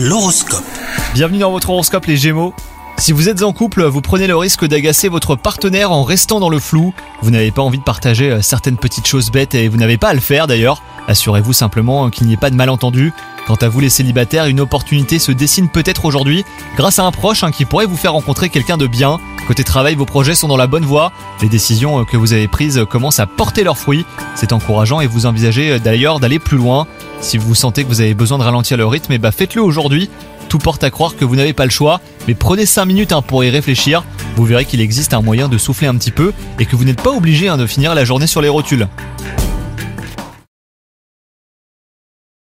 L'horoscope. Bienvenue dans votre horoscope les Gémeaux. Si vous êtes en couple, vous prenez le risque d'agacer votre partenaire en restant dans le flou. Vous n'avez pas envie de partager euh, certaines petites choses bêtes et vous n'avez pas à le faire d'ailleurs. Assurez-vous simplement qu'il n'y ait pas de malentendu. Quant à vous les célibataires, une opportunité se dessine peut-être aujourd'hui grâce à un proche hein, qui pourrait vous faire rencontrer quelqu'un de bien. Côté travail, vos projets sont dans la bonne voie. Les décisions euh, que vous avez prises commencent à porter leurs fruits. C'est encourageant et vous envisagez euh, d'ailleurs d'aller plus loin. Si vous sentez que vous avez besoin de ralentir le rythme, bah faites-le aujourd'hui. Tout porte à croire que vous n'avez pas le choix, mais prenez 5 minutes hein, pour y réfléchir. Vous verrez qu'il existe un moyen de souffler un petit peu et que vous n'êtes pas obligé hein, de finir la journée sur les rotules.